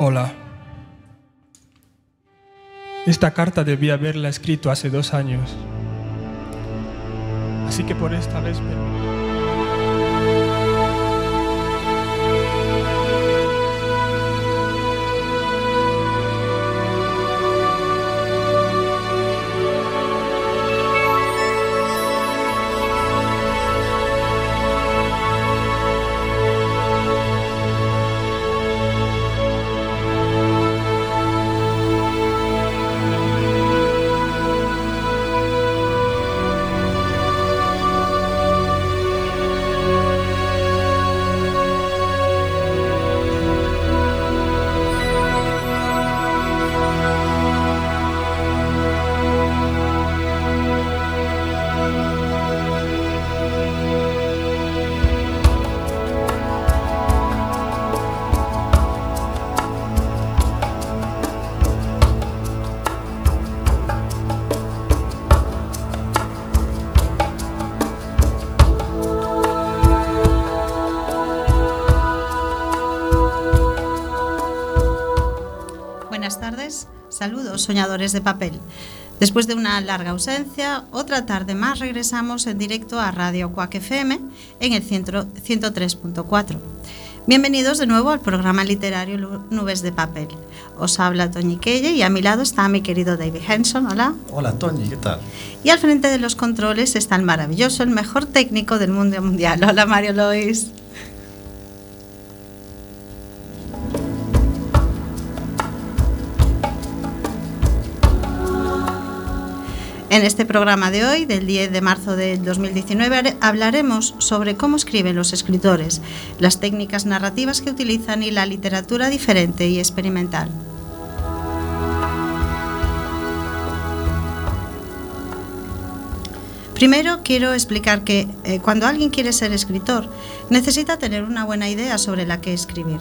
Hola. Esta carta debía haberla escrito hace dos años. Así que por esta vez... soñadores de papel. Después de una larga ausencia, otra tarde más regresamos en directo a Radio Cuac FM en el 103.4. Bienvenidos de nuevo al programa literario Nubes de Papel. Os habla Toñi Kelle y a mi lado está mi querido David Henson. Hola. Hola Toñi, ¿qué tal? Y al frente de los controles está el maravilloso, el mejor técnico del mundo mundial. Hola Mario Lois. En este programa de hoy, del 10 de marzo del 2019, hablaremos sobre cómo escriben los escritores, las técnicas narrativas que utilizan y la literatura diferente y experimental. Primero quiero explicar que eh, cuando alguien quiere ser escritor necesita tener una buena idea sobre la que escribir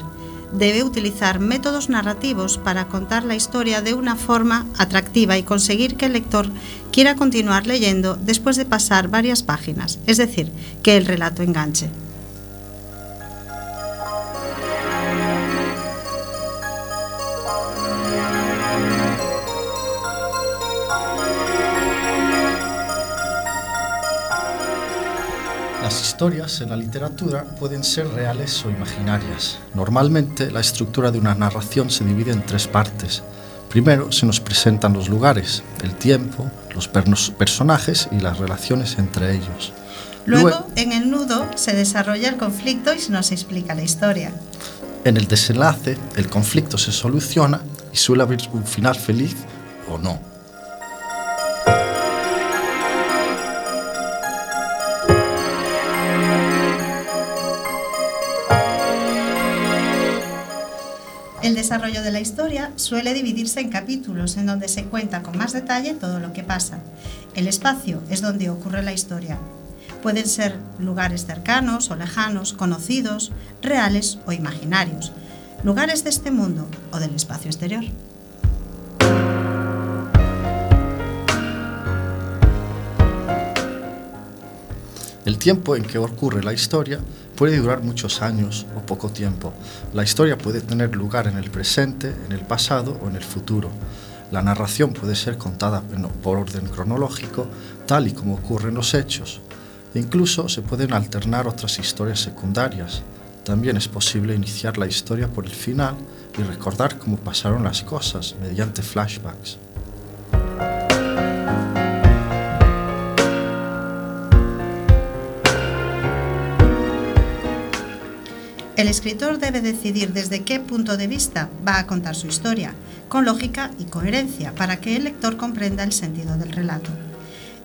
debe utilizar métodos narrativos para contar la historia de una forma atractiva y conseguir que el lector quiera continuar leyendo después de pasar varias páginas, es decir, que el relato enganche. Historias en la literatura pueden ser reales o imaginarias. Normalmente la estructura de una narración se divide en tres partes. Primero se nos presentan los lugares, el tiempo, los personajes y las relaciones entre ellos. Luego, en el nudo se desarrolla el conflicto y se nos explica la historia. En el desenlace, el conflicto se soluciona y suele haber un final feliz o no. El desarrollo de la historia suele dividirse en capítulos en donde se cuenta con más detalle todo lo que pasa. El espacio es donde ocurre la historia. Pueden ser lugares cercanos o lejanos, conocidos, reales o imaginarios, lugares de este mundo o del espacio exterior. El tiempo en que ocurre la historia puede durar muchos años o poco tiempo. La historia puede tener lugar en el presente, en el pasado o en el futuro. La narración puede ser contada por orden cronológico, tal y como ocurren los hechos. E incluso se pueden alternar otras historias secundarias. También es posible iniciar la historia por el final y recordar cómo pasaron las cosas mediante flashbacks. El escritor debe decidir desde qué punto de vista va a contar su historia, con lógica y coherencia, para que el lector comprenda el sentido del relato.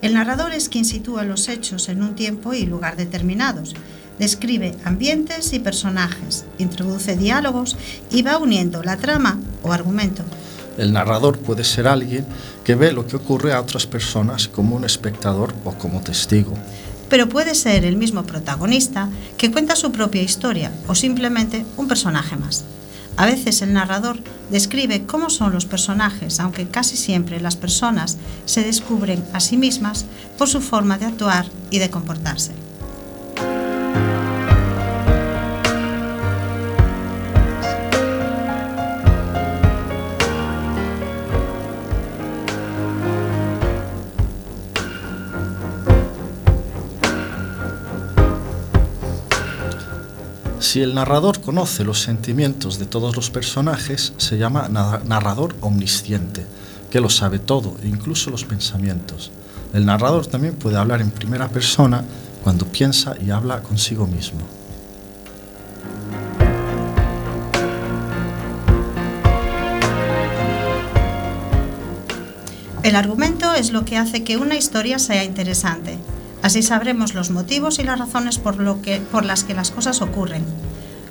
El narrador es quien sitúa los hechos en un tiempo y lugar determinados, describe ambientes y personajes, introduce diálogos y va uniendo la trama o argumento. El narrador puede ser alguien que ve lo que ocurre a otras personas como un espectador o como testigo pero puede ser el mismo protagonista que cuenta su propia historia o simplemente un personaje más. A veces el narrador describe cómo son los personajes, aunque casi siempre las personas se descubren a sí mismas por su forma de actuar y de comportarse. Si el narrador conoce los sentimientos de todos los personajes, se llama narrador omnisciente, que lo sabe todo, incluso los pensamientos. El narrador también puede hablar en primera persona cuando piensa y habla consigo mismo. El argumento es lo que hace que una historia sea interesante. Así sabremos los motivos y las razones por, lo que, por las que las cosas ocurren.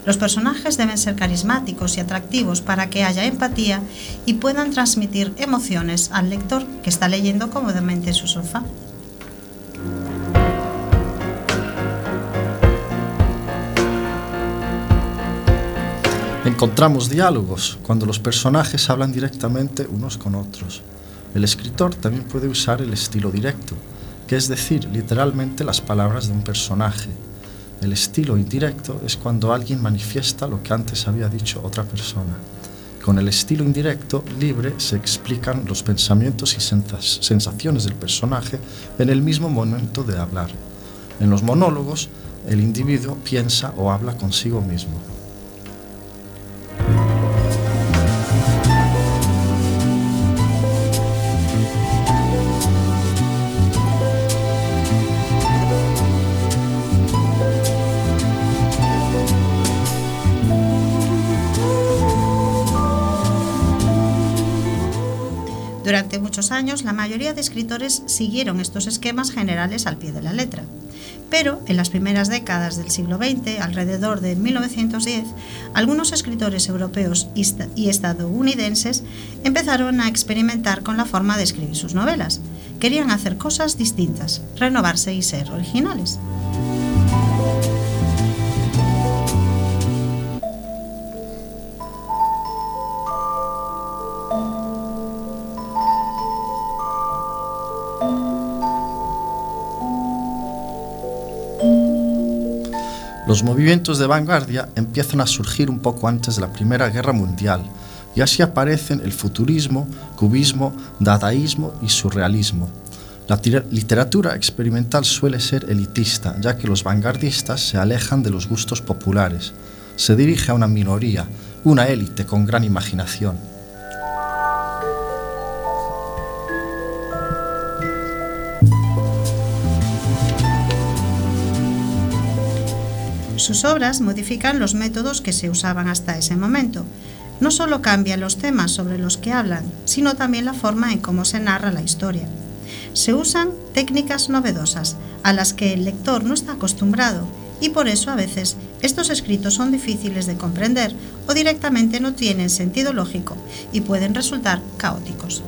Los personajes deben ser carismáticos y atractivos para que haya empatía y puedan transmitir emociones al lector que está leyendo cómodamente en su sofá. Encontramos diálogos cuando los personajes hablan directamente unos con otros. El escritor también puede usar el estilo directo, que es decir, literalmente las palabras de un personaje. El estilo indirecto es cuando alguien manifiesta lo que antes había dicho otra persona. Con el estilo indirecto, libre, se explican los pensamientos y sensaciones del personaje en el mismo momento de hablar. En los monólogos, el individuo piensa o habla consigo mismo. Muchos años, la mayoría de escritores siguieron estos esquemas generales al pie de la letra. Pero en las primeras décadas del siglo XX, alrededor de 1910, algunos escritores europeos y estadounidenses empezaron a experimentar con la forma de escribir sus novelas. Querían hacer cosas distintas, renovarse y ser originales. Los movimientos de vanguardia empiezan a surgir un poco antes de la Primera Guerra Mundial y así aparecen el futurismo, cubismo, dadaísmo y surrealismo. La literatura experimental suele ser elitista, ya que los vanguardistas se alejan de los gustos populares. Se dirige a una minoría, una élite con gran imaginación. Sus obras modifican los métodos que se usaban hasta ese momento. No solo cambian los temas sobre los que hablan, sino también la forma en cómo se narra la historia. Se usan técnicas novedosas a las que el lector no está acostumbrado y por eso a veces estos escritos son difíciles de comprender o directamente no tienen sentido lógico y pueden resultar caóticos.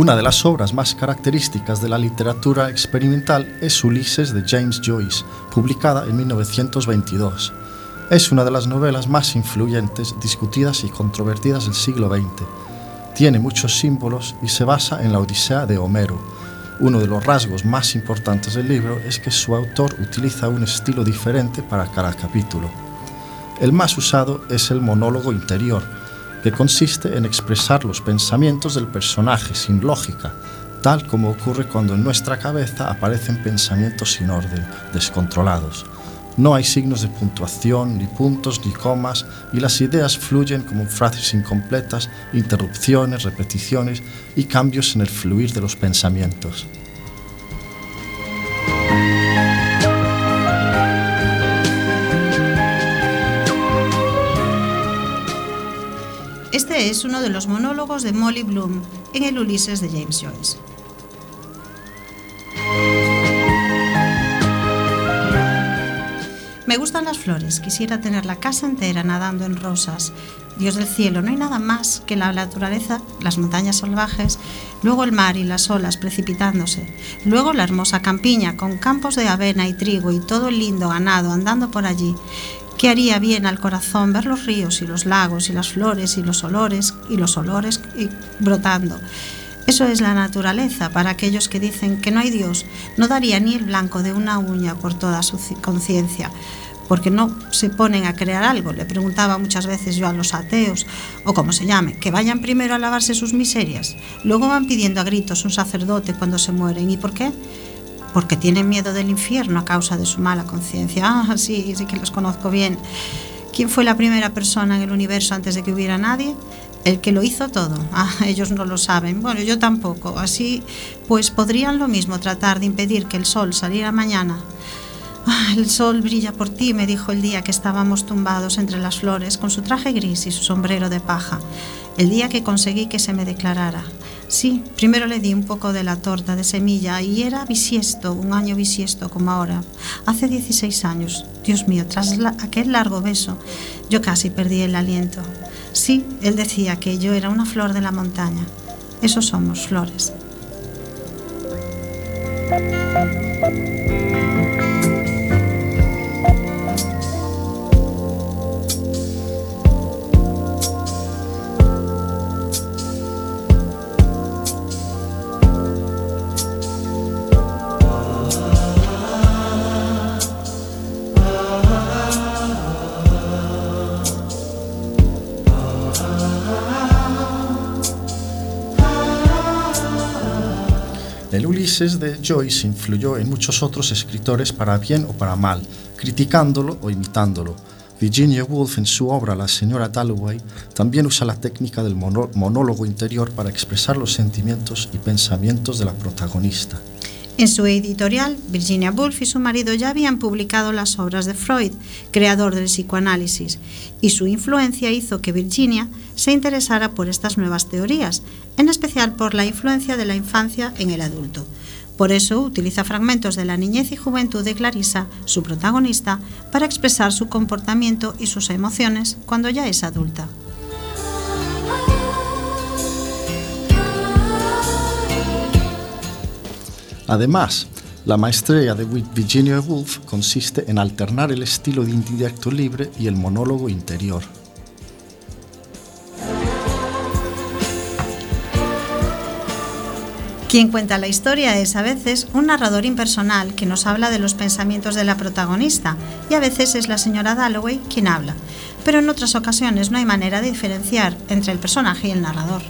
Una de las obras más características de la literatura experimental es Ulises de James Joyce, publicada en 1922. Es una de las novelas más influyentes, discutidas y controvertidas del siglo XX. Tiene muchos símbolos y se basa en la Odisea de Homero. Uno de los rasgos más importantes del libro es que su autor utiliza un estilo diferente para cada capítulo. El más usado es el monólogo interior, que consiste en expresar los pensamientos del personaje sin lógica, tal como ocurre cuando en nuestra cabeza aparecen pensamientos sin orden, descontrolados. No hay signos de puntuación, ni puntos, ni comas, y las ideas fluyen como frases incompletas, interrupciones, repeticiones y cambios en el fluir de los pensamientos. Este es uno de los monólogos de Molly Bloom en el Ulises de James Joyce. Me gustan las flores, quisiera tener la casa entera nadando en rosas. Dios del cielo, no hay nada más que la naturaleza, las montañas salvajes, luego el mar y las olas precipitándose, luego la hermosa campiña con campos de avena y trigo y todo el lindo ganado andando por allí. Que haría bien al corazón ver los ríos y los lagos y las flores y los olores y los olores brotando. Eso es la naturaleza para aquellos que dicen que no hay Dios. No daría ni el blanco de una uña por toda su conciencia, porque no se ponen a crear algo. Le preguntaba muchas veces yo a los ateos, o como se llame, que vayan primero a lavarse sus miserias. Luego van pidiendo a gritos un sacerdote cuando se mueren. ¿Y por qué? Porque tienen miedo del infierno a causa de su mala conciencia. Ah, sí, sí que los conozco bien. ¿Quién fue la primera persona en el universo antes de que hubiera nadie? El que lo hizo todo. Ah, ellos no lo saben. Bueno, yo tampoco. Así, pues podrían lo mismo tratar de impedir que el sol saliera mañana. Ah, el sol brilla por ti, me dijo el día que estábamos tumbados entre las flores con su traje gris y su sombrero de paja. El día que conseguí que se me declarara. Sí, primero le di un poco de la torta de semilla y era bisiesto, un año bisiesto como ahora. Hace 16 años. Dios mío, tras aquel largo beso, yo casi perdí el aliento. Sí, él decía que yo era una flor de la montaña. Eso somos, flores. De Joyce influyó en muchos otros escritores para bien o para mal, criticándolo o imitándolo. Virginia Woolf en su obra La señora Dalloway también usa la técnica del monólogo interior para expresar los sentimientos y pensamientos de la protagonista. En su editorial, Virginia Woolf y su marido ya habían publicado las obras de Freud, creador del psicoanálisis, y su influencia hizo que Virginia se interesara por estas nuevas teorías, en especial por la influencia de la infancia en el adulto. Por eso utiliza fragmentos de la niñez y juventud de Clarissa, su protagonista, para expresar su comportamiento y sus emociones cuando ya es adulta. Además, la maestría de Virginia Woolf consiste en alternar el estilo de indirecto libre y el monólogo interior. Quien cuenta la historia es a veces un narrador impersonal que nos habla de los pensamientos de la protagonista y a veces es la señora Dalloway quien habla, pero en otras ocasiones no hay manera de diferenciar entre el personaje y el narrador.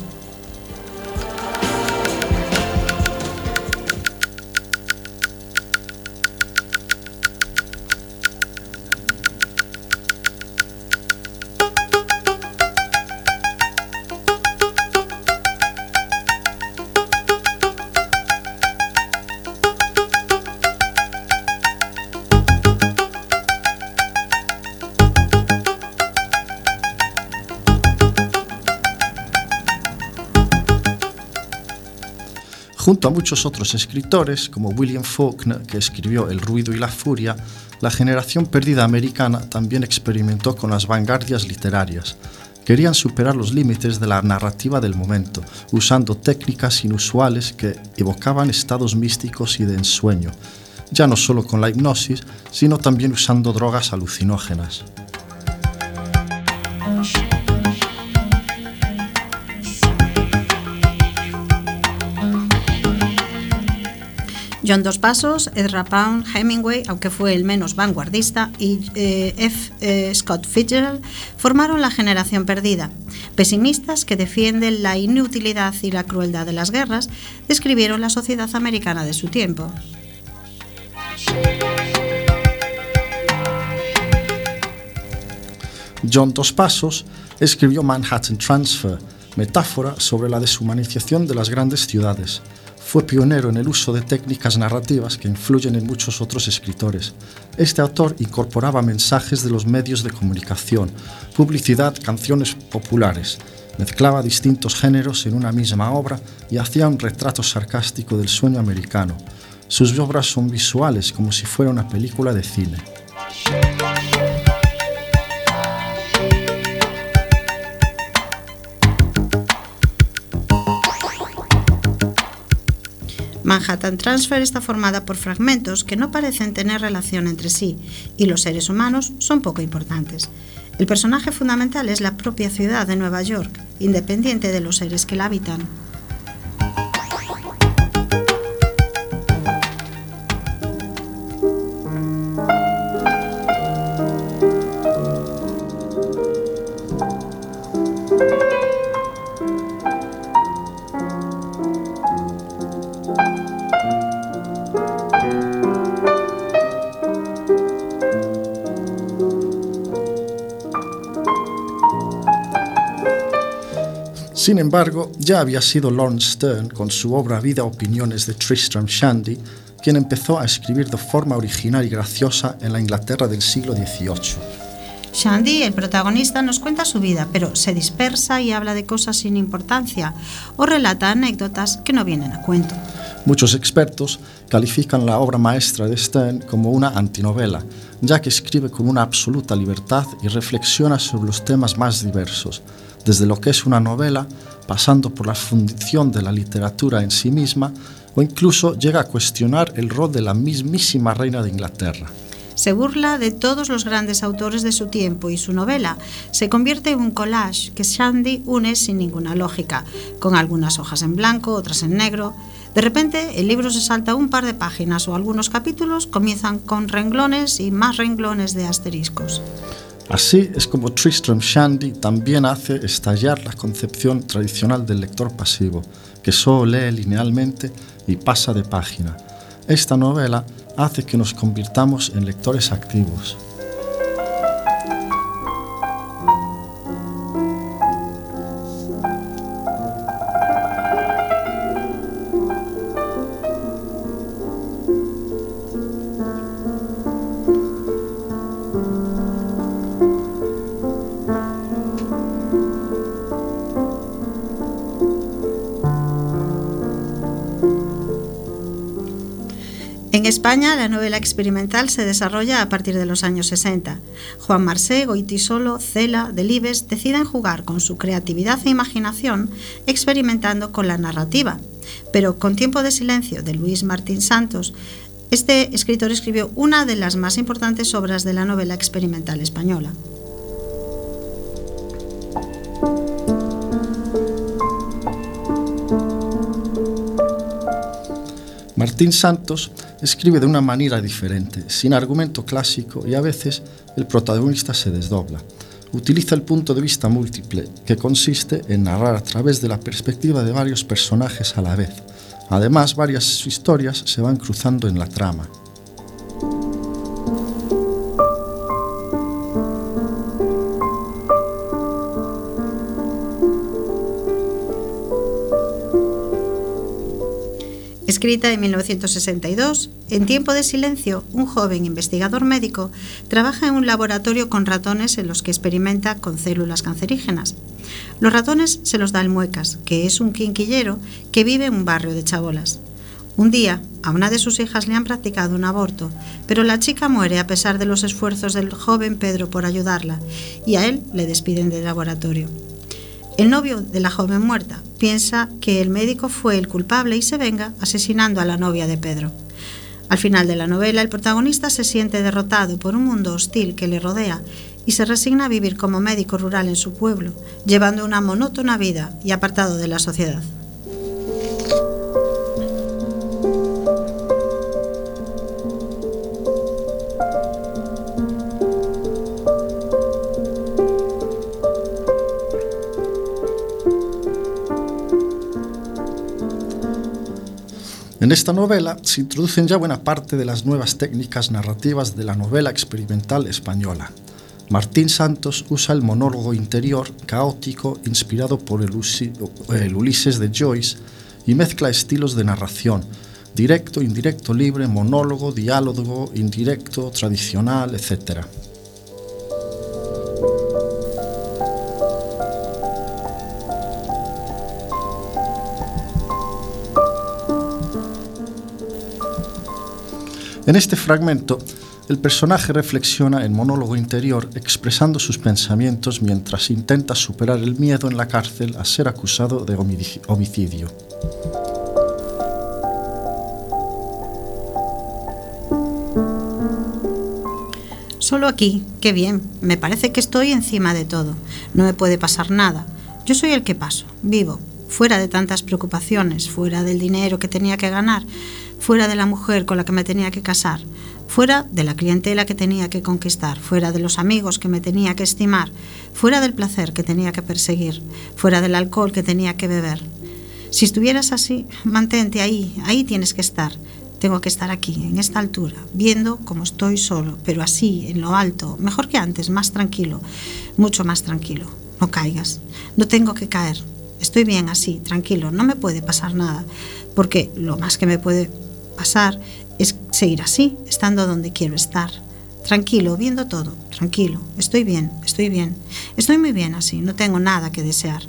Junto a muchos otros escritores, como William Faulkner, que escribió El ruido y la furia, la generación perdida americana también experimentó con las vanguardias literarias. Querían superar los límites de la narrativa del momento, usando técnicas inusuales que evocaban estados místicos y de ensueño, ya no solo con la hipnosis, sino también usando drogas alucinógenas. John Dos Pasos, Ezra Pound, Hemingway, aunque fue el menos vanguardista, y eh, F. Eh, Scott Fitzgerald formaron la generación perdida. Pesimistas que defienden la inutilidad y la crueldad de las guerras, describieron la sociedad americana de su tiempo. John Dos Pasos escribió Manhattan Transfer, metáfora sobre la deshumanización de las grandes ciudades fue pionero en el uso de técnicas narrativas que influyen en muchos otros escritores. Este autor incorporaba mensajes de los medios de comunicación, publicidad, canciones populares, mezclaba distintos géneros en una misma obra y hacía un retrato sarcástico del sueño americano. Sus obras son visuales como si fuera una película de cine. Manhattan Transfer está formada por fragmentos que no parecen tener relación entre sí y los seres humanos son poco importantes. El personaje fundamental es la propia ciudad de Nueva York, independiente de los seres que la habitan. Embargo, ya había sido Lawrence Stern, con su obra Vida Opiniones de Tristram Shandy, quien empezó a escribir de forma original y graciosa en la Inglaterra del siglo XVIII. Shandy, el protagonista, nos cuenta su vida, pero se dispersa y habla de cosas sin importancia o relata anécdotas que no vienen a cuento. Muchos expertos califican la obra maestra de Stern como una antinovela, ya que escribe con una absoluta libertad y reflexiona sobre los temas más diversos, desde lo que es una novela, pasando por la fundición de la literatura en sí misma, o incluso llega a cuestionar el rol de la mismísima reina de Inglaterra. Se burla de todos los grandes autores de su tiempo y su novela se convierte en un collage que Shandy une sin ninguna lógica, con algunas hojas en blanco, otras en negro. De repente, el libro se salta un par de páginas o algunos capítulos comienzan con renglones y más renglones de asteriscos. Así es como Tristram Shandy también hace estallar la concepción tradicional del lector pasivo, que solo lee linealmente y pasa de página. Esta novela hace que nos convirtamos en lectores activos. España, la novela experimental se desarrolla a partir de los años 60. Juan Marsé, Goitisolo, Cela, Delibes deciden jugar con su creatividad e imaginación experimentando con la narrativa. Pero con Tiempo de Silencio de Luis Martín Santos, este escritor escribió una de las más importantes obras de la novela experimental española. Martín Santos escribe de una manera diferente, sin argumento clásico y a veces el protagonista se desdobla. Utiliza el punto de vista múltiple, que consiste en narrar a través de la perspectiva de varios personajes a la vez. Además, varias historias se van cruzando en la trama. Escrita en 1962, en tiempo de silencio, un joven investigador médico trabaja en un laboratorio con ratones en los que experimenta con células cancerígenas. Los ratones se los da el Muecas, que es un quinquillero que vive en un barrio de chabolas. Un día, a una de sus hijas le han practicado un aborto, pero la chica muere a pesar de los esfuerzos del joven Pedro por ayudarla, y a él le despiden del laboratorio. El novio de la joven muerta piensa que el médico fue el culpable y se venga asesinando a la novia de Pedro. Al final de la novela, el protagonista se siente derrotado por un mundo hostil que le rodea y se resigna a vivir como médico rural en su pueblo, llevando una monótona vida y apartado de la sociedad. En esta novela se introducen ya buena parte de las nuevas técnicas narrativas de la novela experimental española. Martín Santos usa el monólogo interior caótico inspirado por el, Ulises de Joyce y mezcla estilos de narración, directo, indirecto, libre, monólogo, diálogo, indirecto, tradicional, etc. En este fragmento, el personaje reflexiona en monólogo interior expresando sus pensamientos mientras intenta superar el miedo en la cárcel a ser acusado de homicidio. Solo aquí, qué bien, me parece que estoy encima de todo, no me puede pasar nada, yo soy el que paso, vivo, fuera de tantas preocupaciones, fuera del dinero que tenía que ganar, fuera de la mujer con la que me tenía que casar, fuera de la clientela que tenía que conquistar, fuera de los amigos que me tenía que estimar, fuera del placer que tenía que perseguir, fuera del alcohol que tenía que beber. Si estuvieras así, mantente ahí, ahí tienes que estar. Tengo que estar aquí, en esta altura, viendo cómo estoy solo, pero así, en lo alto, mejor que antes, más tranquilo, mucho más tranquilo. No caigas, no tengo que caer. Estoy bien así, tranquilo, no me puede pasar nada, porque lo más que me puede pasar es seguir así, estando donde quiero estar. Tranquilo, viendo todo, tranquilo, estoy bien, estoy bien, estoy muy bien así, no tengo nada que desear.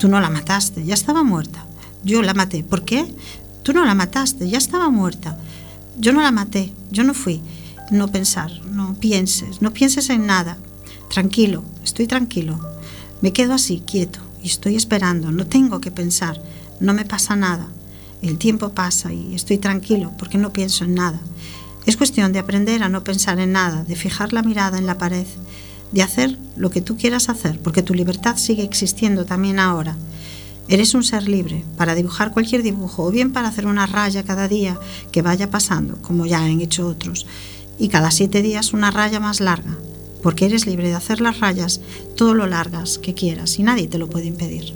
Tú no la mataste, ya estaba muerta. Yo la maté. ¿Por qué? Tú no la mataste, ya estaba muerta. Yo no la maté, yo no fui. No pensar, no pienses, no pienses en nada. Tranquilo, estoy tranquilo. Me quedo así, quieto, y estoy esperando, no tengo que pensar, no me pasa nada. El tiempo pasa y estoy tranquilo porque no pienso en nada. Es cuestión de aprender a no pensar en nada, de fijar la mirada en la pared, de hacer lo que tú quieras hacer, porque tu libertad sigue existiendo también ahora. Eres un ser libre para dibujar cualquier dibujo o bien para hacer una raya cada día que vaya pasando, como ya han hecho otros, y cada siete días una raya más larga, porque eres libre de hacer las rayas todo lo largas que quieras y nadie te lo puede impedir.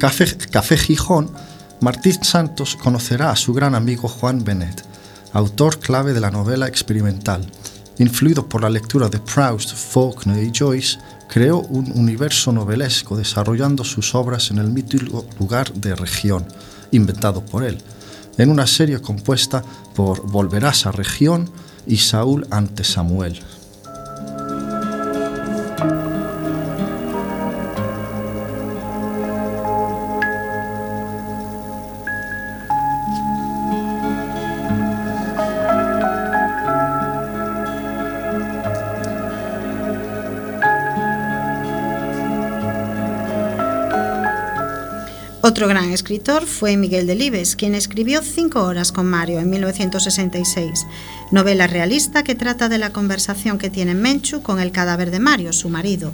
Café, Café Gijón, Martín Santos conocerá a su gran amigo Juan Benet, autor clave de la novela experimental. Influido por la lectura de Proust, Faulkner y Joyce, creó un universo novelesco desarrollando sus obras en el mítico lugar de Región, inventado por él, en una serie compuesta por Volverás a Región y Saúl ante Samuel. Otro gran escritor fue Miguel Delibes, quien escribió Cinco horas con Mario en 1966, novela realista que trata de la conversación que tiene Menchu con el cadáver de Mario, su marido,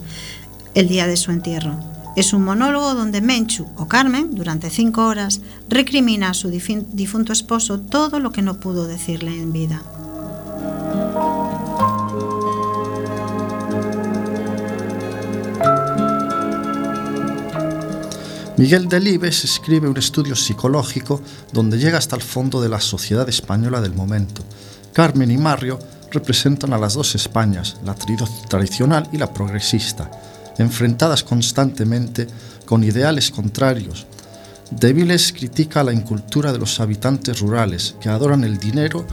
el día de su entierro. Es un monólogo donde Menchu o Carmen, durante cinco horas, recrimina a su difunto esposo todo lo que no pudo decirle en vida. Miguel Delibes escribe un estudio psicológico donde llega hasta el fondo de la sociedad española del momento. Carmen y Mario representan a las dos Españas, la tradicional y la progresista, enfrentadas constantemente con ideales contrarios. Débiles critica la incultura de los habitantes rurales, que adoran el dinero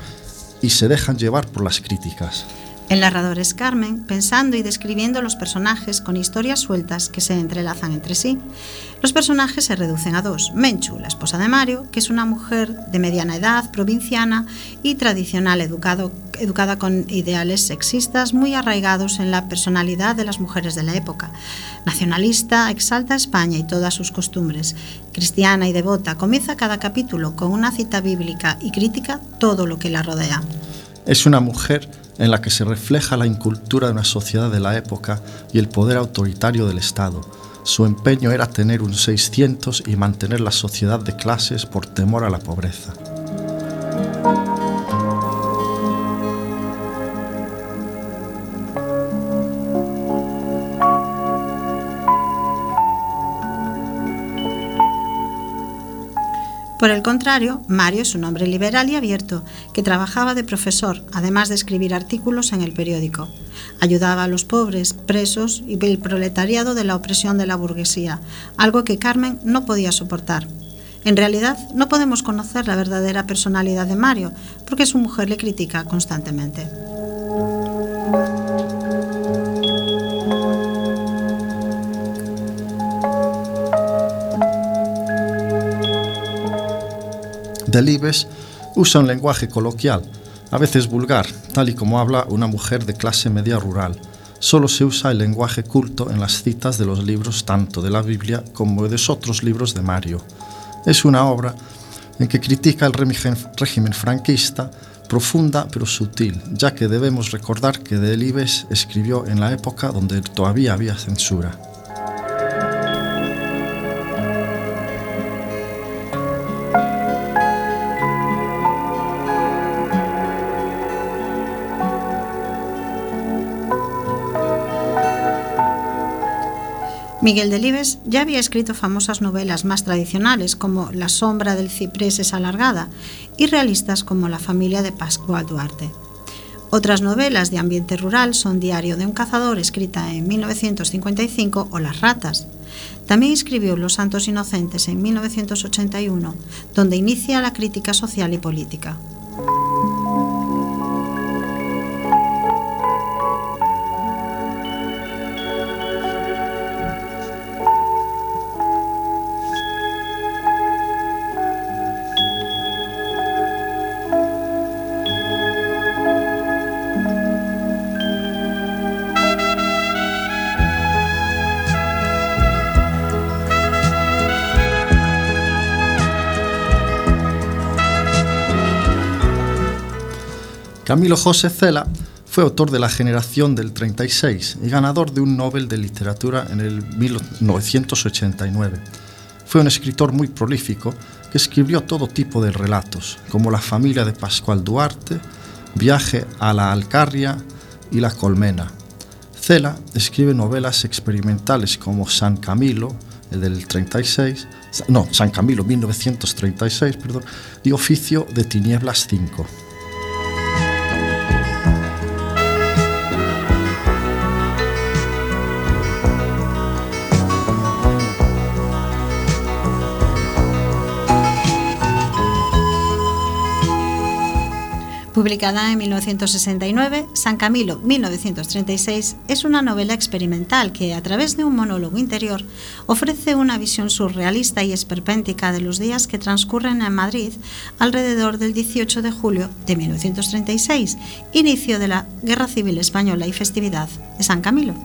y se dejan llevar por las críticas. El narrador es Carmen, pensando y describiendo los personajes con historias sueltas que se entrelazan entre sí. Los personajes se reducen a dos. Menchu, la esposa de Mario, que es una mujer de mediana edad, provinciana y tradicional, educada con ideales sexistas muy arraigados en la personalidad de las mujeres de la época. Nacionalista, exalta España y todas sus costumbres. Cristiana y devota, comienza cada capítulo con una cita bíblica y crítica todo lo que la rodea. Es una mujer en la que se refleja la incultura de una sociedad de la época y el poder autoritario del Estado. Su empeño era tener un 600 y mantener la sociedad de clases por temor a la pobreza. Por el contrario, Mario es un hombre liberal y abierto, que trabajaba de profesor, además de escribir artículos en el periódico. Ayudaba a los pobres, presos y el proletariado de la opresión de la burguesía, algo que Carmen no podía soportar. En realidad, no podemos conocer la verdadera personalidad de Mario, porque su mujer le critica constantemente. Delibes usa un lenguaje coloquial, a veces vulgar, tal y como habla una mujer de clase media rural. Solo se usa el lenguaje culto en las citas de los libros tanto de la Biblia como de otros libros de Mario. Es una obra en que critica el régimen franquista, profunda pero sutil, ya que debemos recordar que Delibes escribió en la época donde todavía había censura. Miguel Delibes ya había escrito famosas novelas más tradicionales como La sombra del ciprés es alargada y realistas como La familia de Pascual Duarte. Otras novelas de ambiente rural son Diario de un cazador, escrita en 1955, o Las ratas. También escribió Los santos inocentes en 1981, donde inicia la crítica social y política. Camilo José Cela fue autor de La generación del 36 y ganador de un Nobel de Literatura en el 1989. Fue un escritor muy prolífico que escribió todo tipo de relatos, como La familia de Pascual Duarte, Viaje a la Alcarria y La Colmena. Cela escribe novelas experimentales como San Camilo, el del 36, no, San Camilo 1936, perdón, y Oficio de Tinieblas 5. Publicada en 1969, San Camilo 1936 es una novela experimental que, a través de un monólogo interior, ofrece una visión surrealista y esperpéntica de los días que transcurren en Madrid alrededor del 18 de julio de 1936, inicio de la Guerra Civil Española y festividad de San Camilo.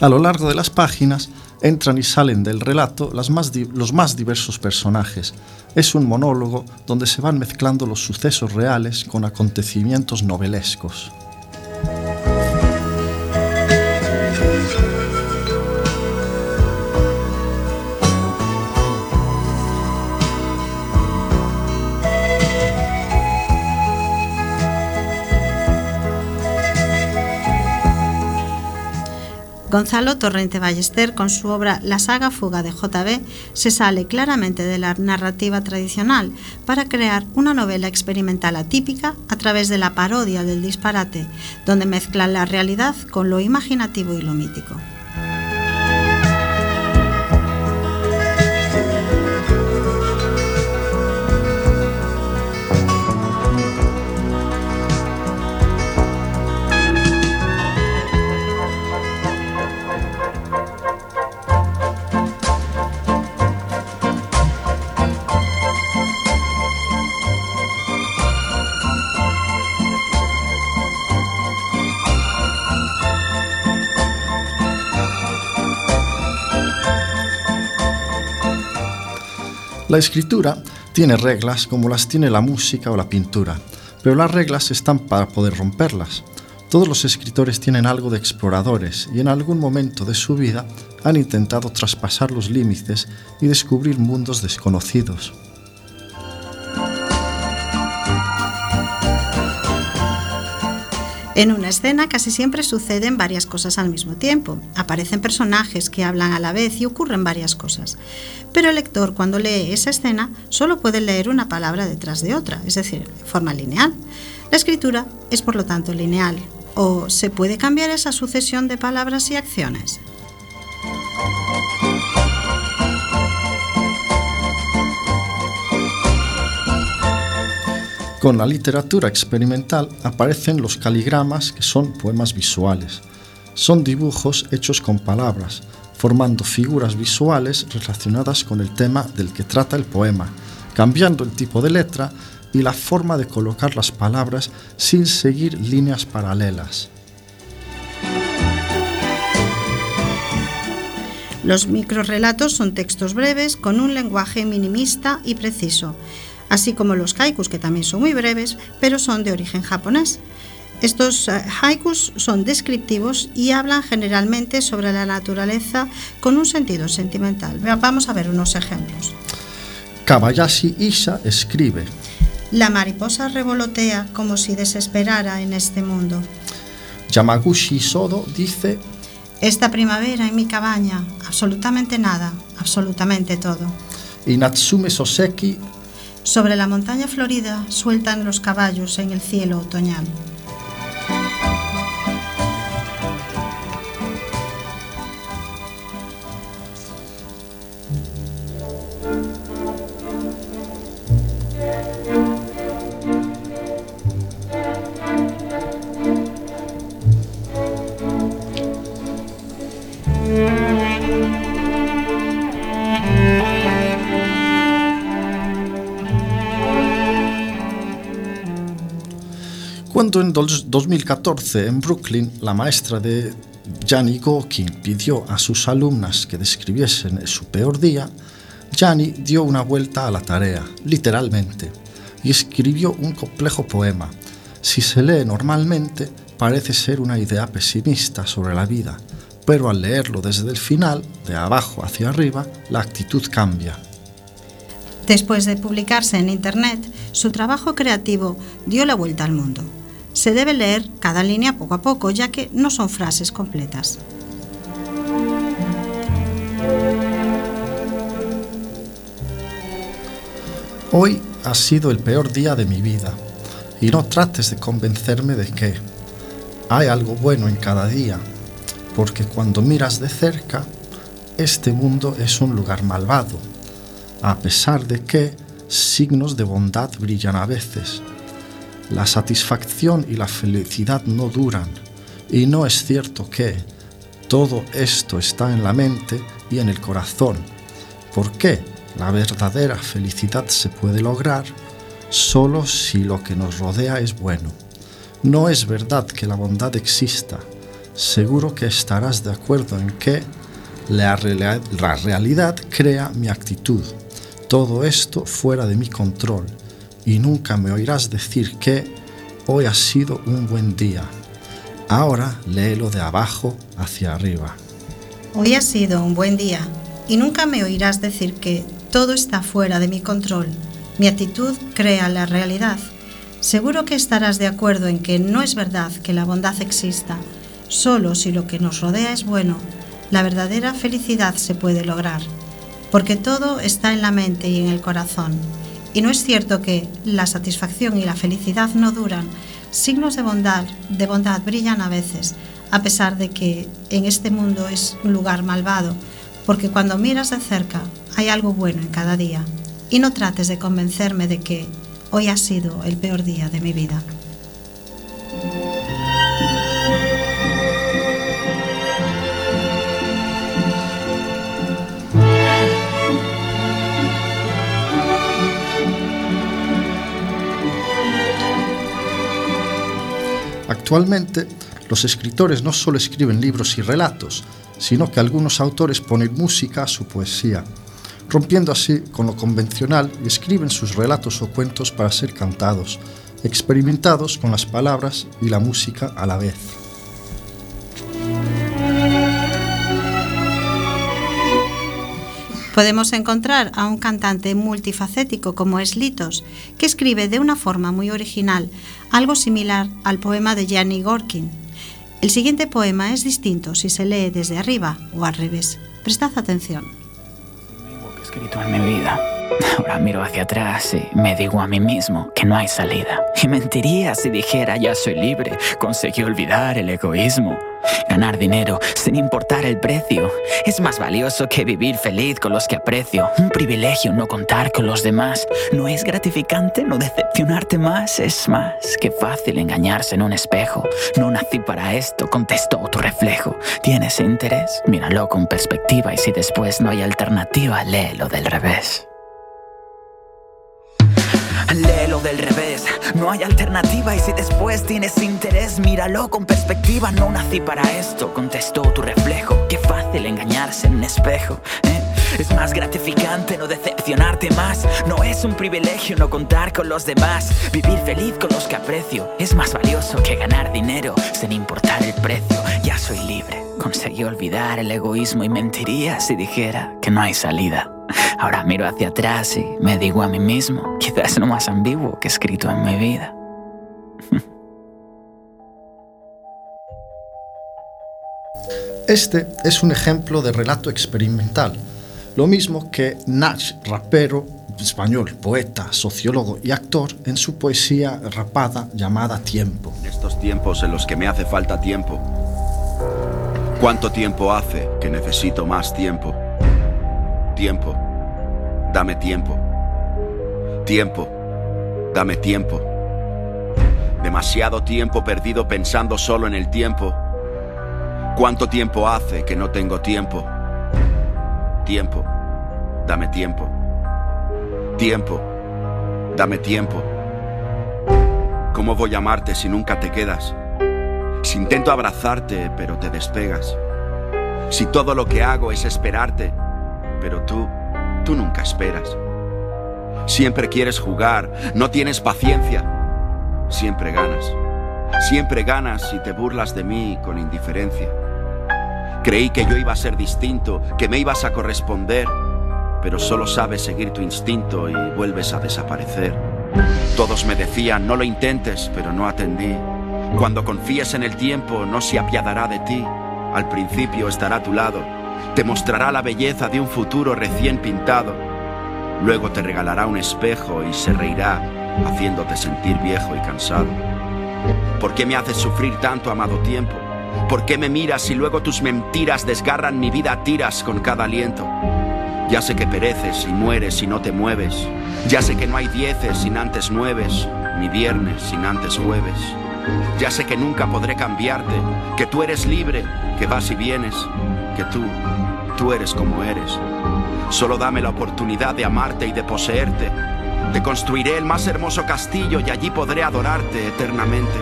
A lo largo de las páginas, entran y salen del relato los más diversos personajes. Es un monólogo donde se van mezclando los sucesos reales con acontecimientos novelescos. Gonzalo Torrente Ballester, con su obra La saga fuga de JB, se sale claramente de la narrativa tradicional para crear una novela experimental atípica a través de la parodia del disparate, donde mezcla la realidad con lo imaginativo y lo mítico. La escritura tiene reglas como las tiene la música o la pintura, pero las reglas están para poder romperlas. Todos los escritores tienen algo de exploradores y en algún momento de su vida han intentado traspasar los límites y descubrir mundos desconocidos. En una escena casi siempre suceden varias cosas al mismo tiempo. Aparecen personajes que hablan a la vez y ocurren varias cosas. Pero el lector cuando lee esa escena solo puede leer una palabra detrás de otra, es decir, de forma lineal. La escritura es por lo tanto lineal. ¿O se puede cambiar esa sucesión de palabras y acciones? Con la literatura experimental aparecen los caligramas, que son poemas visuales. Son dibujos hechos con palabras, formando figuras visuales relacionadas con el tema del que trata el poema, cambiando el tipo de letra y la forma de colocar las palabras sin seguir líneas paralelas. Los microrelatos son textos breves con un lenguaje minimista y preciso, así como los haikus, que también son muy breves, pero son de origen japonés. Estos eh, haikus son descriptivos y hablan generalmente sobre la naturaleza con un sentido sentimental. Vamos a ver unos ejemplos. Kabayashi Isha escribe: La mariposa revolotea como si desesperara en este mundo. Yamaguchi Sodo dice: Esta primavera en mi cabaña, absolutamente nada, absolutamente todo. Y Natsume Soseki sobre la montaña florida sueltan los caballos en el cielo otoñal. En 2014 en Brooklyn la maestra de Gianni Gokin pidió a sus alumnas que describiesen su peor día, Gianni dio una vuelta a la tarea, literalmente, y escribió un complejo poema. Si se lee normalmente, parece ser una idea pesimista sobre la vida, pero al leerlo desde el final, de abajo hacia arriba, la actitud cambia. Después de publicarse en Internet, su trabajo creativo dio la vuelta al mundo se debe leer cada línea poco a poco, ya que no son frases completas. Hoy ha sido el peor día de mi vida y no trates de convencerme de que hay algo bueno en cada día, porque cuando miras de cerca, este mundo es un lugar malvado, a pesar de que signos de bondad brillan a veces la satisfacción y la felicidad no duran y no es cierto que todo esto está en la mente y en el corazón. ¿Por qué? La verdadera felicidad se puede lograr solo si lo que nos rodea es bueno. No es verdad que la bondad exista. Seguro que estarás de acuerdo en que la, la realidad crea mi actitud. Todo esto fuera de mi control y nunca me oirás decir que hoy ha sido un buen día. Ahora léelo de abajo hacia arriba. Hoy ha sido un buen día y nunca me oirás decir que todo está fuera de mi control. Mi actitud crea la realidad. Seguro que estarás de acuerdo en que no es verdad que la bondad exista. Solo si lo que nos rodea es bueno, la verdadera felicidad se puede lograr. Porque todo está en la mente y en el corazón. Y no es cierto que la satisfacción y la felicidad no duran. Signos de bondad, de bondad brillan a veces, a pesar de que en este mundo es un lugar malvado, porque cuando miras de cerca hay algo bueno en cada día. Y no trates de convencerme de que hoy ha sido el peor día de mi vida. Actualmente, los escritores no solo escriben libros y relatos, sino que algunos autores ponen música a su poesía, rompiendo así con lo convencional y escriben sus relatos o cuentos para ser cantados, experimentados con las palabras y la música a la vez. Podemos encontrar a un cantante multifacético como es Litos, que escribe de una forma muy original, algo similar al poema de Gianni Gorkin. El siguiente poema es distinto si se lee desde arriba o al revés. Prestad atención. escrito en mi vida. Ahora miro hacia atrás y me digo a mí mismo que no hay salida. Y mentiría si dijera ya soy libre, conseguí olvidar el egoísmo. Ganar dinero sin importar el precio es más valioso que vivir feliz con los que aprecio. Un privilegio no contar con los demás. No es gratificante no decepcionarte más. Es más que fácil engañarse en un espejo. No nací para esto, contestó tu reflejo. ¿Tienes interés? Míralo con perspectiva y si después no hay alternativa, léelo del revés. Léelo del revés, no hay alternativa y si después tienes interés, míralo con perspectiva. No nací para esto, contestó tu reflejo. Qué fácil engañarse en un espejo. ¿eh? Es más gratificante no decepcionarte más. No es un privilegio no contar con los demás. Vivir feliz con los que aprecio es más valioso que ganar dinero sin importar el precio. Ya soy libre, conseguí olvidar el egoísmo y mentiría si dijera que no hay salida. Ahora miro hacia atrás y me digo a mí mismo, quizás lo más ambiguo que he escrito en mi vida. Este es un ejemplo de relato experimental, lo mismo que Nach, rapero español, poeta, sociólogo y actor, en su poesía rapada llamada Tiempo. En estos tiempos en los que me hace falta tiempo, ¿cuánto tiempo hace que necesito más tiempo? Tiempo, dame tiempo. Tiempo, dame tiempo. Demasiado tiempo perdido pensando solo en el tiempo. ¿Cuánto tiempo hace que no tengo tiempo? Tiempo, dame tiempo. Tiempo, dame tiempo. ¿Cómo voy a amarte si nunca te quedas? Si intento abrazarte, pero te despegas. Si todo lo que hago es esperarte, pero tú, tú nunca esperas. Siempre quieres jugar, no tienes paciencia. Siempre ganas. Siempre ganas y te burlas de mí con indiferencia. Creí que yo iba a ser distinto, que me ibas a corresponder, pero solo sabes seguir tu instinto y vuelves a desaparecer. Todos me decían, no lo intentes, pero no atendí. Cuando confíes en el tiempo, no se apiadará de ti. Al principio estará a tu lado, te mostrará la belleza de un futuro recién pintado. Luego te regalará un espejo y se reirá, haciéndote sentir viejo y cansado. ¿Por qué me haces sufrir tanto, amado tiempo? ¿Por qué me miras y luego tus mentiras desgarran mi vida a tiras con cada aliento? Ya sé que pereces y mueres y no te mueves. Ya sé que no hay dieces sin antes nueves, ni viernes sin antes jueves. Ya sé que nunca podré cambiarte, que tú eres libre, que vas y vienes, que tú, tú eres como eres. Solo dame la oportunidad de amarte y de poseerte. Te construiré el más hermoso castillo y allí podré adorarte eternamente.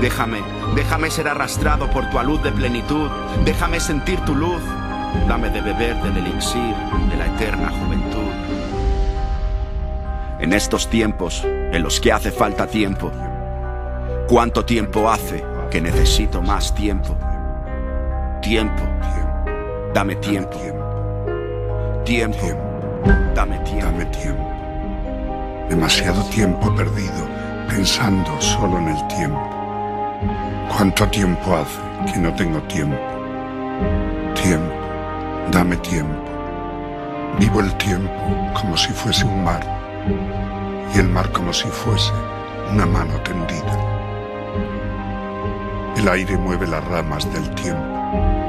Déjame, déjame ser arrastrado por tu luz de plenitud. Déjame sentir tu luz. Dame de beber del elixir de la eterna juventud. En estos tiempos, en los que hace falta tiempo, ¿cuánto tiempo hace que necesito más tiempo? Tiempo, dame tiempo. Tiempo, dame tiempo. Dame tiempo. Demasiado tiempo perdido pensando solo en el tiempo. ¿Cuánto tiempo hace que no tengo tiempo? Tiempo, dame tiempo. Vivo el tiempo como si fuese un mar y el mar como si fuese una mano tendida. El aire mueve las ramas del tiempo.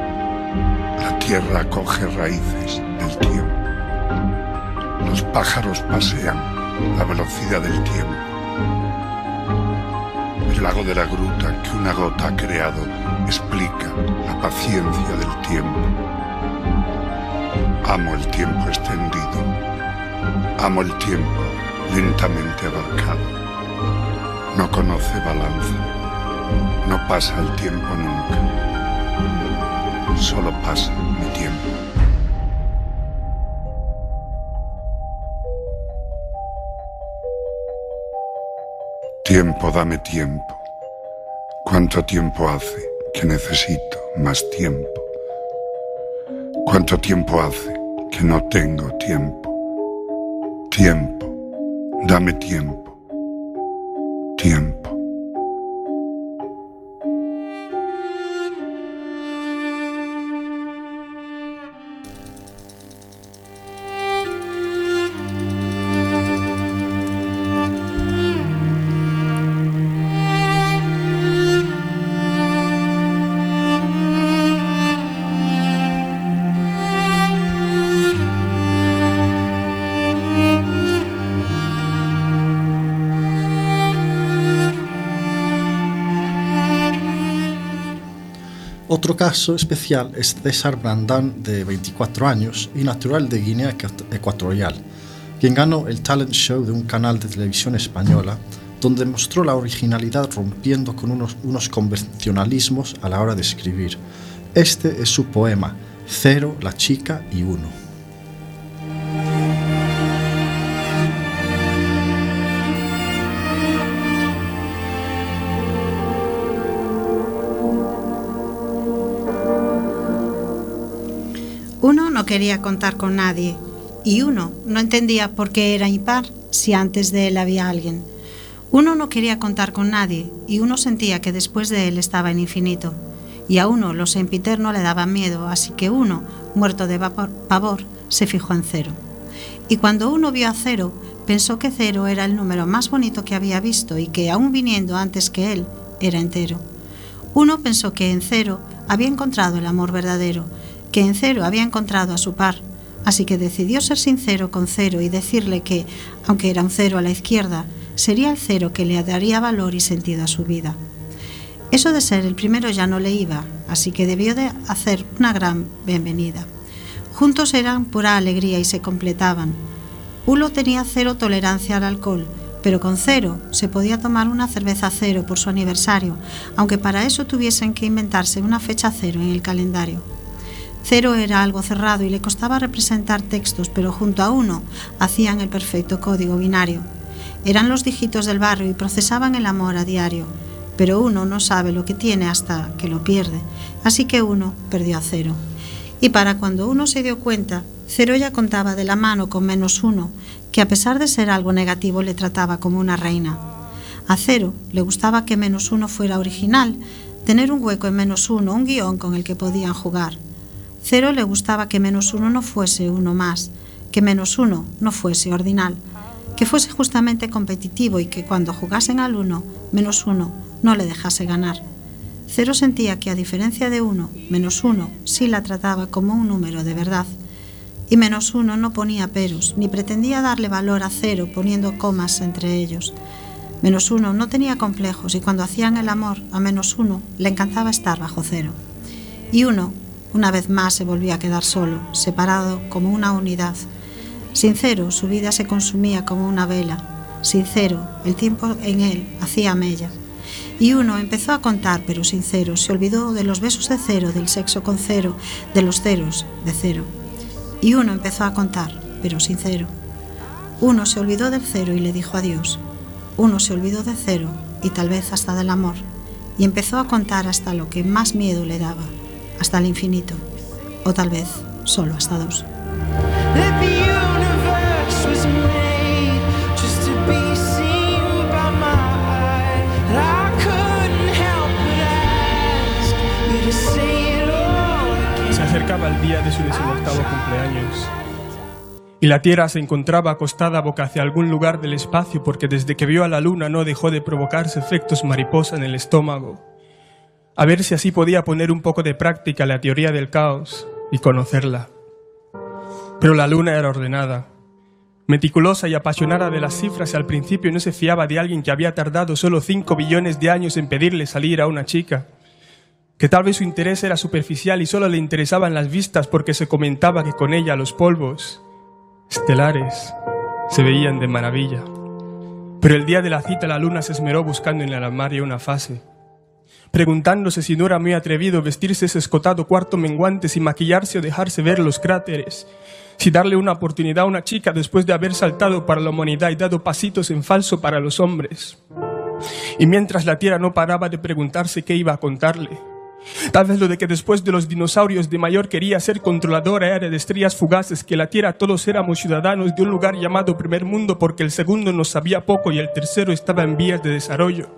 La tierra coge raíces del tiempo. Los pájaros pasean la velocidad del tiempo. El lago de la gruta que una gota ha creado explica la paciencia del tiempo. Amo el tiempo extendido. Amo el tiempo lentamente abarcado. No conoce balance. No pasa el tiempo nunca. Solo pasa mi tiempo. Tiempo, dame tiempo. ¿Cuánto tiempo hace que necesito más tiempo? ¿Cuánto tiempo hace que no tengo tiempo? Tiempo, dame tiempo. Tiempo. Otro caso especial es César Brandán, de 24 años y natural de Guinea Ecuatorial, quien ganó el talent show de un canal de televisión española, donde mostró la originalidad rompiendo con unos, unos convencionalismos a la hora de escribir. Este es su poema, Cero, la chica y uno. Quería contar con nadie y uno no entendía por qué era impar si antes de él había alguien. Uno no quería contar con nadie y uno sentía que después de él estaba en infinito. Y a uno los sempiterno le daban miedo, así que uno, muerto de pavor, se fijó en cero. Y cuando uno vio a cero, pensó que cero era el número más bonito que había visto y que, aún viniendo antes que él, era entero. Uno pensó que en cero había encontrado el amor verdadero, que en cero había encontrado a su par, así que decidió ser sincero con cero y decirle que, aunque era un cero a la izquierda, sería el cero que le daría valor y sentido a su vida. Eso de ser el primero ya no le iba, así que debió de hacer una gran bienvenida. Juntos eran pura alegría y se completaban. Uno tenía cero tolerancia al alcohol, pero con cero se podía tomar una cerveza cero por su aniversario, aunque para eso tuviesen que inventarse una fecha cero en el calendario. Cero era algo cerrado y le costaba representar textos, pero junto a uno hacían el perfecto código binario. Eran los dígitos del barrio y procesaban el amor a diario, pero uno no sabe lo que tiene hasta que lo pierde, así que uno perdió a cero. Y para cuando uno se dio cuenta, Cero ya contaba de la mano con menos uno, que a pesar de ser algo negativo le trataba como una reina. A Cero le gustaba que menos uno fuera original, tener un hueco en menos uno, un guion con el que podían jugar. Cero le gustaba que menos uno no fuese uno más, que menos uno no fuese ordinal, que fuese justamente competitivo y que cuando jugasen al uno, menos uno no le dejase ganar. Cero sentía que a diferencia de uno, menos uno sí la trataba como un número de verdad. Y menos uno no ponía peros, ni pretendía darle valor a cero poniendo comas entre ellos. Menos uno no tenía complejos y cuando hacían el amor a menos uno le encantaba estar bajo cero. Y uno, una vez más, se volvía a quedar solo, separado como una unidad. Sincero, su vida se consumía como una vela. Sincero, el tiempo en él hacía mella. Y uno empezó a contar, pero sincero, se olvidó de los besos de cero, del sexo con cero, de los ceros de cero. Y uno empezó a contar, pero sincero. Uno se olvidó del cero y le dijo adiós. Uno se olvidó de cero y tal vez hasta del amor. Y empezó a contar hasta lo que más miedo le daba, hasta el infinito. O tal vez solo hasta dos. Se acercaba el día de su decimoctavo cumpleaños. Y la Tierra se encontraba acostada boca hacia algún lugar del espacio porque desde que vio a la Luna no dejó de provocarse efectos mariposa en el estómago. A ver si así podía poner un poco de práctica la teoría del caos y conocerla. Pero la Luna era ordenada, meticulosa y apasionada de las cifras al principio no se fiaba de alguien que había tardado solo 5 billones de años en pedirle salir a una chica que tal vez su interés era superficial y solo le interesaban las vistas porque se comentaba que con ella los polvos estelares se veían de maravilla. Pero el día de la cita la luna se esmeró buscando en el armario una fase, preguntándose si no era muy atrevido vestirse ese escotado cuarto menguante sin maquillarse o dejarse ver los cráteres, si darle una oportunidad a una chica después de haber saltado para la humanidad y dado pasitos en falso para los hombres. Y mientras la tierra no paraba de preguntarse qué iba a contarle, Tal vez lo de que después de los dinosaurios de mayor quería ser controladora era de estrellas fugaces, que la Tierra todos éramos ciudadanos de un lugar llamado primer mundo porque el segundo nos sabía poco y el tercero estaba en vías de desarrollo.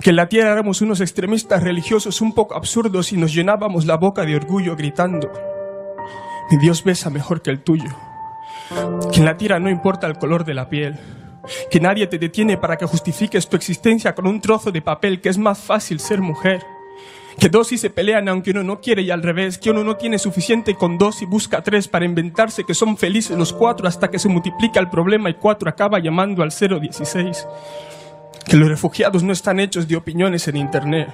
Que en la Tierra éramos unos extremistas religiosos un poco absurdos y nos llenábamos la boca de orgullo gritando, mi Dios besa mejor que el tuyo. Que en la Tierra no importa el color de la piel. Que nadie te detiene para que justifiques tu existencia con un trozo de papel, que es más fácil ser mujer que dos y se pelean aunque uno no quiere y al revés, que uno no tiene suficiente con dos y busca tres para inventarse que son felices los cuatro hasta que se multiplica el problema y cuatro acaba llamando al 016. Que los refugiados no están hechos de opiniones en internet.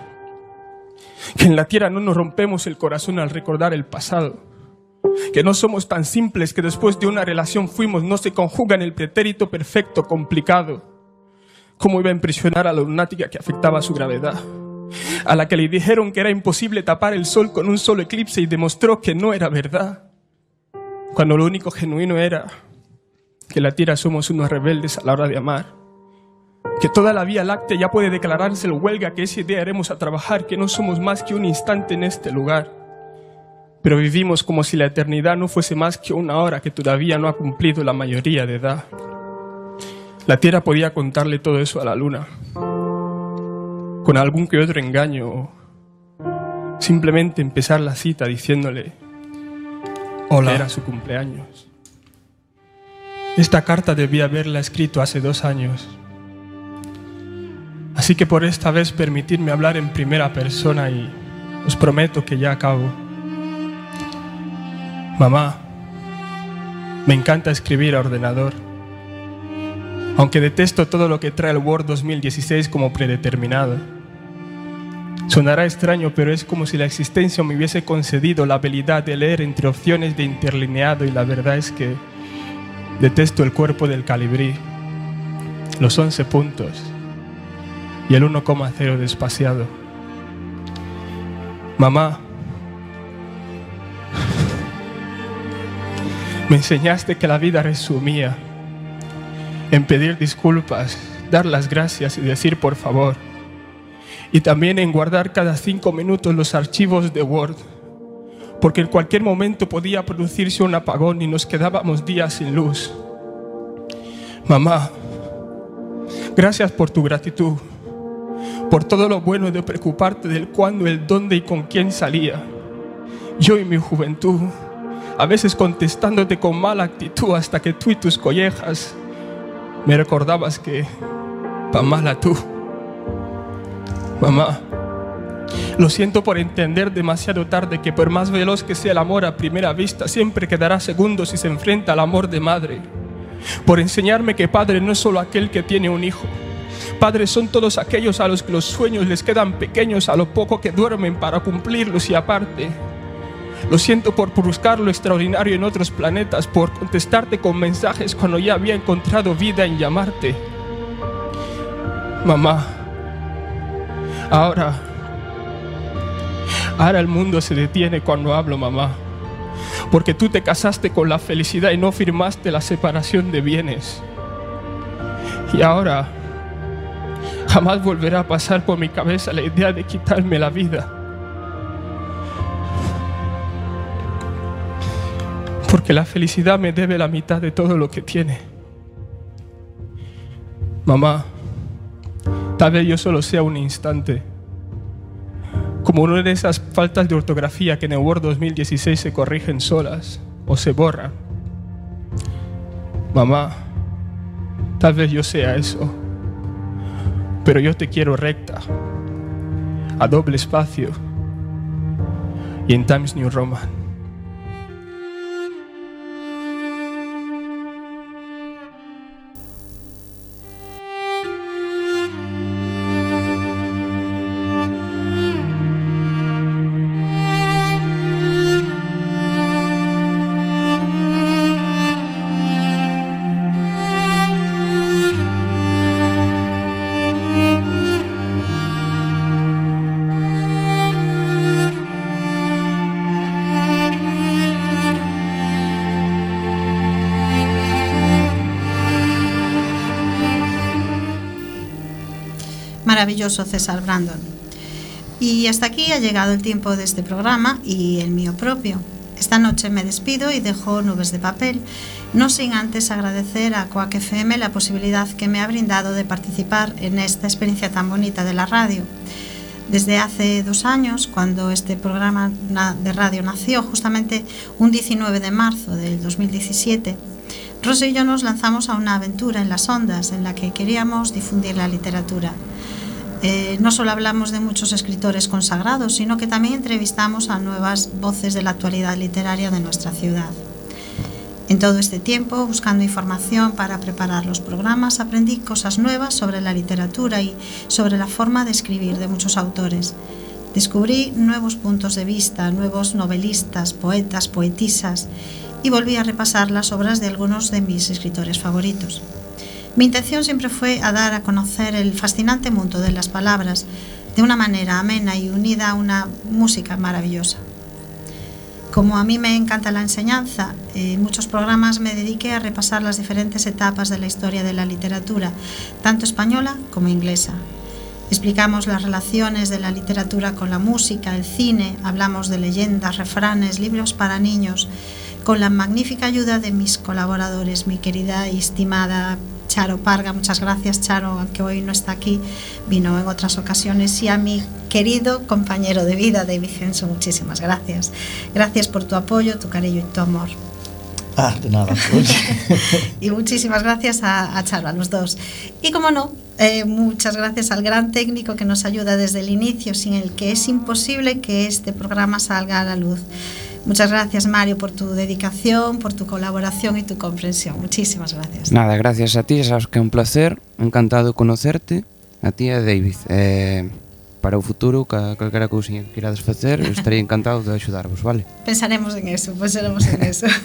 que en la tierra no nos rompemos el corazón al recordar el pasado, que no somos tan simples que después de una relación fuimos, no se conjuga en el pretérito perfecto complicado. ¿Cómo iba a impresionar a la lunática que afectaba su gravedad? A la que le dijeron que era imposible tapar el sol con un solo eclipse y demostró que no era verdad. Cuando lo único genuino era que la tierra somos unos rebeldes a la hora de amar. Que toda la Vía Láctea ya puede declararse el huelga, que ese día haremos a trabajar, que no somos más que un instante en este lugar. Pero vivimos como si la eternidad no fuese más que una hora que todavía no ha cumplido la mayoría de edad. La Tierra podía contarle todo eso a la Luna, con algún que otro engaño, o simplemente empezar la cita diciéndole Hola. que era su cumpleaños. Esta carta debía haberla escrito hace dos años. Así que por esta vez permitidme hablar en primera persona y os prometo que ya acabo. Mamá, me encanta escribir a ordenador. Aunque detesto todo lo que trae el Word 2016 como predeterminado. Sonará extraño, pero es como si la existencia me hubiese concedido la habilidad de leer entre opciones de interlineado y la verdad es que detesto el cuerpo del calibrí, los 11 puntos y el 1,0 despaciado. Mamá, me enseñaste que la vida resumía en pedir disculpas, dar las gracias y decir por favor. Y también en guardar cada cinco minutos los archivos de Word, porque en cualquier momento podía producirse un apagón y nos quedábamos días sin luz. Mamá, gracias por tu gratitud, por todo lo bueno de preocuparte del cuándo, el dónde y con quién salía. Yo y mi juventud, a veces contestándote con mala actitud hasta que tú y tus collejas me recordabas que, pa' mala tú. Mamá, lo siento por entender demasiado tarde que por más veloz que sea el amor a primera vista, siempre quedará segundo si se enfrenta al amor de madre. Por enseñarme que padre no es solo aquel que tiene un hijo. Padres son todos aquellos a los que los sueños les quedan pequeños a lo poco que duermen para cumplirlos y aparte. Lo siento por buscar lo extraordinario en otros planetas, por contestarte con mensajes cuando ya había encontrado vida en llamarte. Mamá, ahora, ahora el mundo se detiene cuando hablo, mamá, porque tú te casaste con la felicidad y no firmaste la separación de bienes. Y ahora, jamás volverá a pasar por mi cabeza la idea de quitarme la vida. porque la felicidad me debe la mitad de todo lo que tiene. Mamá, tal vez yo solo sea un instante, como una de esas faltas de ortografía que en el Word 2016 se corrigen solas o se borran. Mamá, tal vez yo sea eso, pero yo te quiero recta, a doble espacio y en Times New Roman. Maravilloso César Brandon. Y hasta aquí ha llegado el tiempo de este programa y el mío propio. Esta noche me despido y dejo nubes de papel, no sin antes agradecer a Coac FM la posibilidad que me ha brindado de participar en esta experiencia tan bonita de la radio. Desde hace dos años, cuando este programa de radio nació, justamente un 19 de marzo del 2017, Rosa y yo nos lanzamos a una aventura en las ondas en la que queríamos difundir la literatura. Eh, no solo hablamos de muchos escritores consagrados, sino que también entrevistamos a nuevas voces de la actualidad literaria de nuestra ciudad. En todo este tiempo, buscando información para preparar los programas, aprendí cosas nuevas sobre la literatura y sobre la forma de escribir de muchos autores. Descubrí nuevos puntos de vista, nuevos novelistas, poetas, poetisas y volví a repasar las obras de algunos de mis escritores favoritos. Mi intención siempre fue dar a conocer el fascinante mundo de las palabras de una manera amena y unida a una música maravillosa. Como a mí me encanta la enseñanza, en muchos programas me dediqué a repasar las diferentes etapas de la historia de la literatura, tanto española como inglesa. Explicamos las relaciones de la literatura con la música, el cine, hablamos de leyendas, refranes, libros para niños, con la magnífica ayuda de mis colaboradores, mi querida y estimada Charo Parga, muchas gracias Charo, aunque hoy no está aquí, vino en otras ocasiones, y a mi querido compañero de vida, David Henson, muchísimas gracias. Gracias por tu apoyo, tu cariño y tu amor. Ah, de nada. y muchísimas gracias a, a, Charo, a los dos. Y como no, eh, muchas gracias al gran técnico que nos ayuda desde el inicio, sin el que es imposible que este programa salga a la luz. Muchas gracias Mario por tu dedicación, por tu colaboración y tu comprensión. Muchísimas gracias. Nada, gracias a ti, sabes que un placer, encantado de conocerte, a ti e a David. Eh, para o futuro, ca, calquera cousinha que querades facer, estaría encantado de axudarvos, vale? Pensaremos en eso, pensaremos en eso.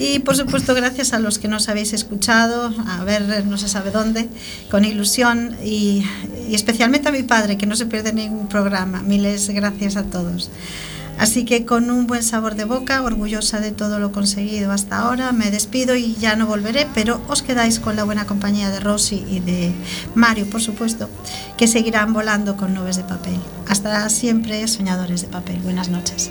Y por supuesto, gracias a los que nos habéis escuchado, a ver no se sabe dónde, con ilusión y, y especialmente a mi padre, que no se pierde ningún programa. Miles gracias a todos. Así que con un buen sabor de boca, orgullosa de todo lo conseguido hasta ahora, me despido y ya no volveré, pero os quedáis con la buena compañía de Rosy y de Mario, por supuesto, que seguirán volando con nubes de papel. Hasta siempre, soñadores de papel. Buenas noches.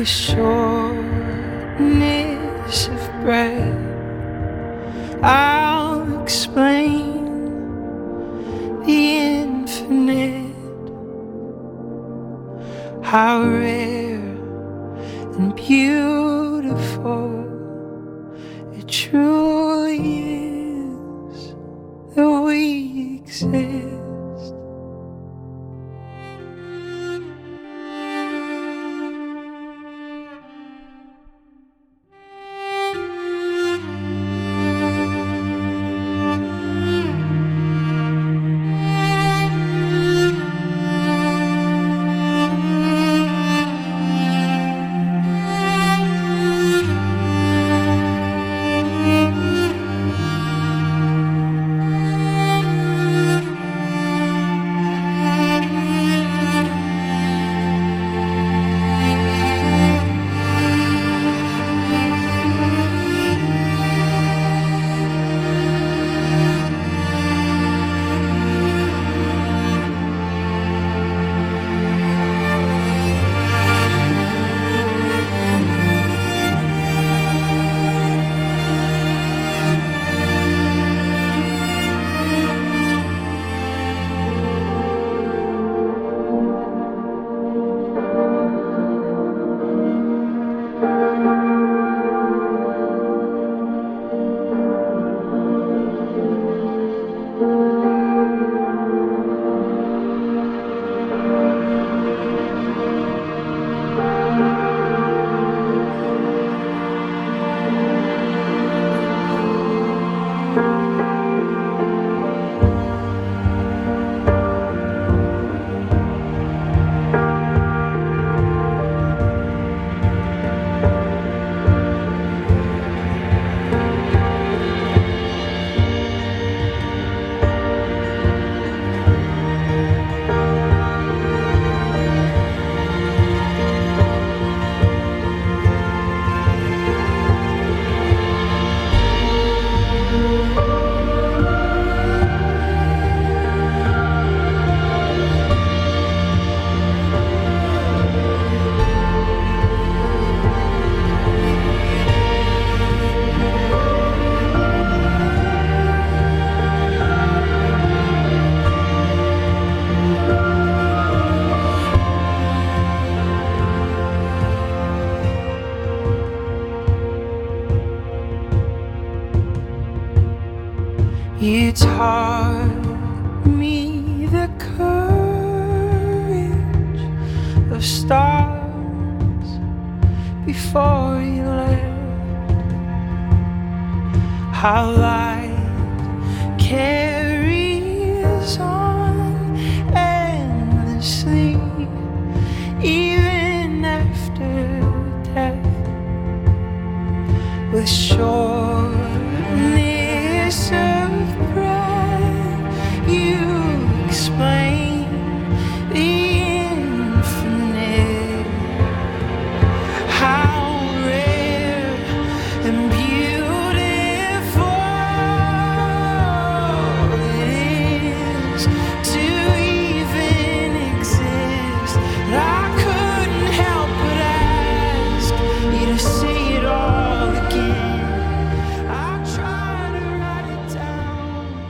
The shortness of breath. I'll explain the infinite, how rare and beautiful it truly is that we exist.